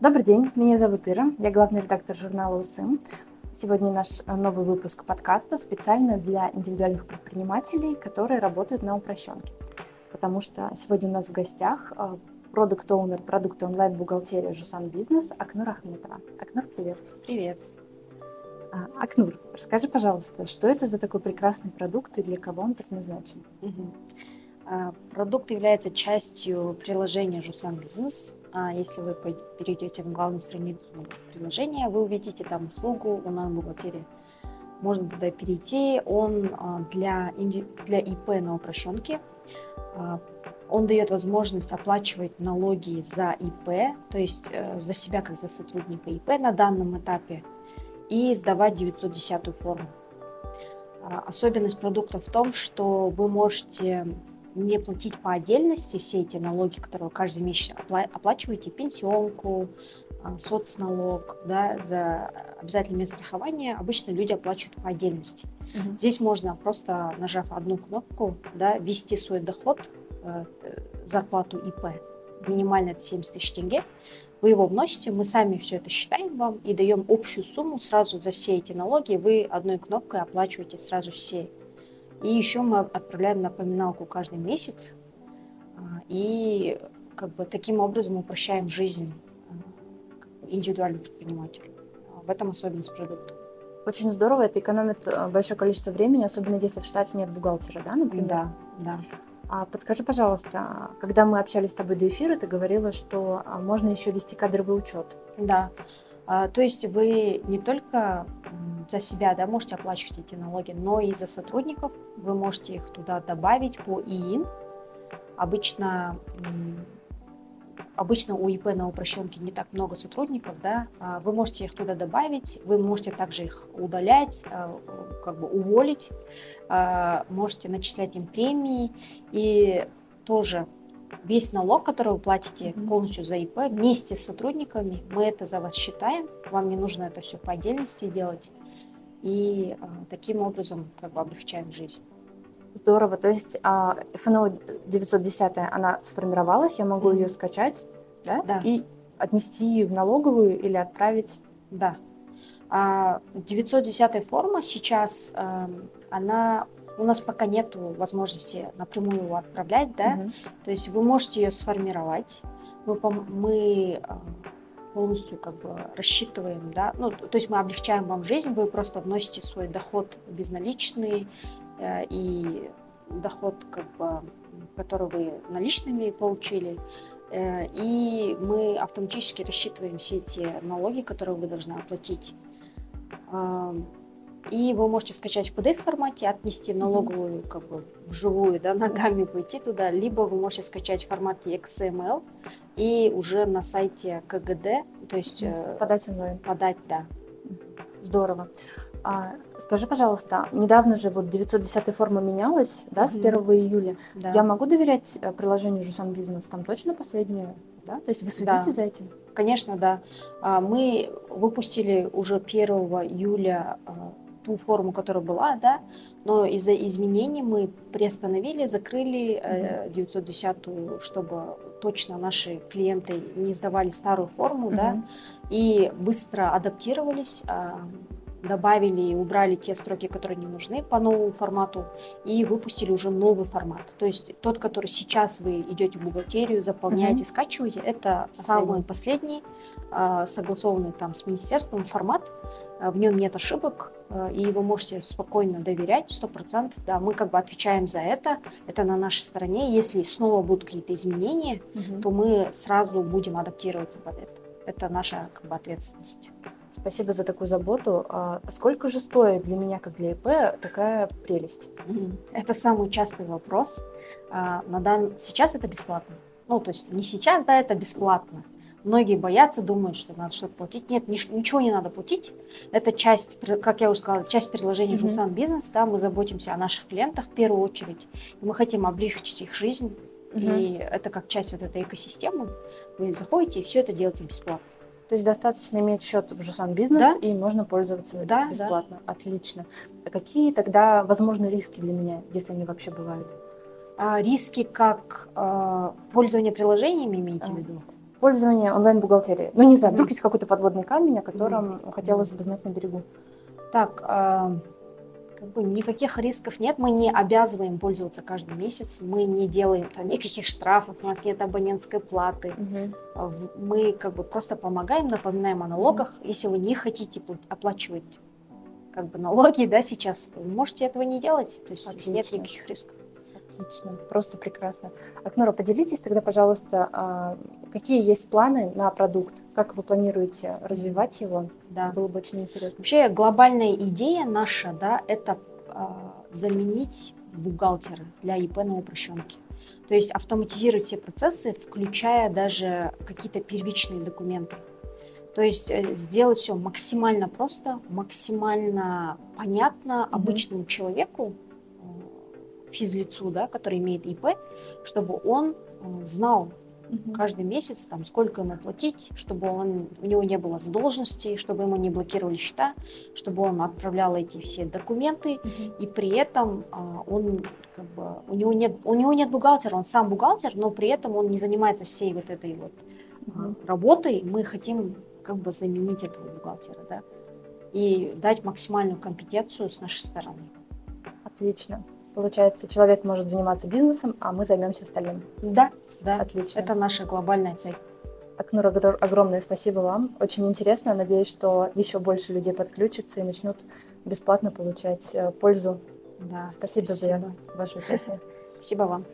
Добрый день, меня зовут Ира, я главный редактор журнала УСИМ. Сегодня наш э, новый выпуск подкаста специально для индивидуальных предпринимателей, которые работают на упрощенке. Потому что сегодня у нас в гостях продукт оунер продукта онлайн-бухгалтерии Жусан Бизнес Акнур Ахметова. Акнур, привет. Привет. А, Акнур, расскажи, пожалуйста, что это за такой прекрасный продукт и для кого он предназначен? Угу. Продукт является частью приложения Жусан Бизнес. А если вы перейдете на главную страницу приложения, вы увидите там услугу онлайн-бухгалтерии. Можно туда перейти. Он а, для, для ИП на упрощенке. Он дает возможность оплачивать налоги за ИП, то есть э, за себя как за сотрудника ИП на данном этапе, и сдавать 910 форму. Особенность продукта в том, что вы можете не платить по отдельности все эти налоги, которые вы каждый месяц оплачиваете, пенсионку, а, соцналог, да, за обязательное медстрахование, обычно люди оплачивают по отдельности. Угу. Здесь можно просто, нажав одну кнопку, да, ввести свой доход, э, зарплату ИП, минимально это 70 тысяч тенге, вы его вносите, мы сами все это считаем вам и даем общую сумму сразу за все эти налоги, вы одной кнопкой оплачиваете сразу все и еще мы отправляем напоминалку каждый месяц. А, и как бы таким образом упрощаем жизнь а, индивидуальному предпринимателю. А, в этом особенность продукта. Очень здорово, это экономит большое количество времени, особенно если в штате нет бухгалтера, да, например? Да, да. А подскажи, пожалуйста, когда мы общались с тобой до эфира, ты говорила, что можно еще вести кадровый учет. Да. То есть вы не только за себя да, можете оплачивать эти налоги, но и за сотрудников. Вы можете их туда добавить по ИИН. Обычно, обычно у ИП на упрощенке не так много сотрудников, да, а вы можете их туда добавить, вы можете также их удалять, а, как бы уволить, а, можете начислять им премии. И тоже весь налог, который вы платите полностью за ИП, вместе с сотрудниками, мы это за вас считаем, вам не нужно это все по отдельности делать и а, таким образом как бы облегчаем жизнь. Здорово. То есть а, ФНО 910 она сформировалась, я могу mm-hmm. ее скачать, да? Да. И отнести в налоговую или отправить? Да. А 910 форма сейчас, а, она у нас пока нет возможности напрямую его отправлять, да, угу. то есть вы можете ее сформировать, мы, мы а, полностью как бы рассчитываем, да, ну, то есть мы облегчаем вам жизнь, вы просто вносите свой доход безналичный э, и доход, как бы, который вы наличными получили, э, и мы автоматически рассчитываем все эти налоги, которые вы должны оплатить. И вы можете скачать в PDF формате, отнести в налоговую как бы вживую, да, ногами пойти туда, либо вы можете скачать в формате XML и уже на сайте КГД, то есть э, подать онлайн. Подать, да. Здорово. А, скажи, пожалуйста, недавно же вот 910 форма менялась, да, mm-hmm. с 1 июля. Да. Я могу доверять э, приложению Жусан Бизнес? Там точно последнее, да? То есть вы следите да. за этим? Конечно, да. А, мы выпустили уже 1 июля а, ту форму, которая была, да, но из-за изменений мы приостановили, закрыли э, 910, чтобы точно наши клиенты не сдавали старую форму, mm-hmm. да, и быстро адаптировались, э, добавили и убрали те строки, которые не нужны по новому формату, и выпустили уже новый формат. То есть тот, который сейчас вы идете в бухгалтерию, заполняете, mm-hmm. скачиваете, это последний. самый последний, э, согласованный там с министерством формат, в нем нет ошибок, э, и вы можете спокойно доверять, сто процентов, да, мы как бы отвечаем за это, это на нашей стороне, если снова будут какие-то изменения, угу. то мы сразу будем адаптироваться под это, это наша как бы ответственность. Спасибо за такую заботу. А сколько же стоит для меня, как для ИП, такая прелесть? Это самый частый вопрос. А, на дан... Сейчас это бесплатно. Ну, то есть не сейчас, да, это бесплатно. Многие боятся, думают, что надо что-то платить. Нет, ничего не надо платить. Это часть, как я уже сказала, часть приложения mm-hmm. Жусан Бизнес. Да, мы заботимся о наших клиентах в первую очередь. И мы хотим облегчить их жизнь. Mm-hmm. И это как часть вот этой экосистемы. Вы заходите и все это делаете бесплатно. То есть достаточно иметь счет в Жусан Бизнес, да? и можно пользоваться да, бесплатно. Да. Отлично. А какие тогда возможны риски для меня, если они вообще бывают? А, риски как а, пользование приложениями имеете а. в виду? Пользования онлайн-бухгалтерией? Ну, не знаю, вдруг есть какой-то подводный камень, о котором хотелось бы знать на берегу. Так, а, как бы никаких рисков нет, мы не обязываем пользоваться каждый месяц, мы не делаем там никаких штрафов, у нас нет абонентской платы, угу. мы как бы просто помогаем, напоминаем о налогах, угу. если вы не хотите оплачивать как бы налоги, да, сейчас, вы можете этого не делать, то есть Отлично. нет никаких рисков. Отлично, просто прекрасно. Акнура, поделитесь тогда, пожалуйста, а, какие есть планы на продукт, как вы планируете развивать его? Да. Было бы очень интересно. Вообще глобальная идея наша, да, это а, заменить бухгалтера для ИП на упрощенке. То есть автоматизировать все процессы, включая даже какие-то первичные документы. То есть э, сделать все максимально просто, максимально понятно mm-hmm. обычному человеку, физлицу, да, который имеет ИП, чтобы он знал угу. каждый месяц, там, сколько ему платить, чтобы он, у него не было задолженностей, чтобы ему не блокировали счета, чтобы он отправлял эти все документы, угу. и при этом а, он, как бы, у, него нет, у него нет бухгалтера, он сам бухгалтер, но при этом он не занимается всей вот этой вот угу. работой. Мы хотим как бы заменить этого бухгалтера, да, и дать максимальную компетенцию с нашей стороны. Отлично. Получается, человек может заниматься бизнесом, а мы займемся остальным. Да, да. Отлично. Это наша глобальная цель. Акнур, огромное спасибо вам. Очень интересно. Надеюсь, что еще больше людей подключатся и начнут бесплатно получать э, пользу. Да, спасибо, спасибо. за ваше участие. Спасибо вам.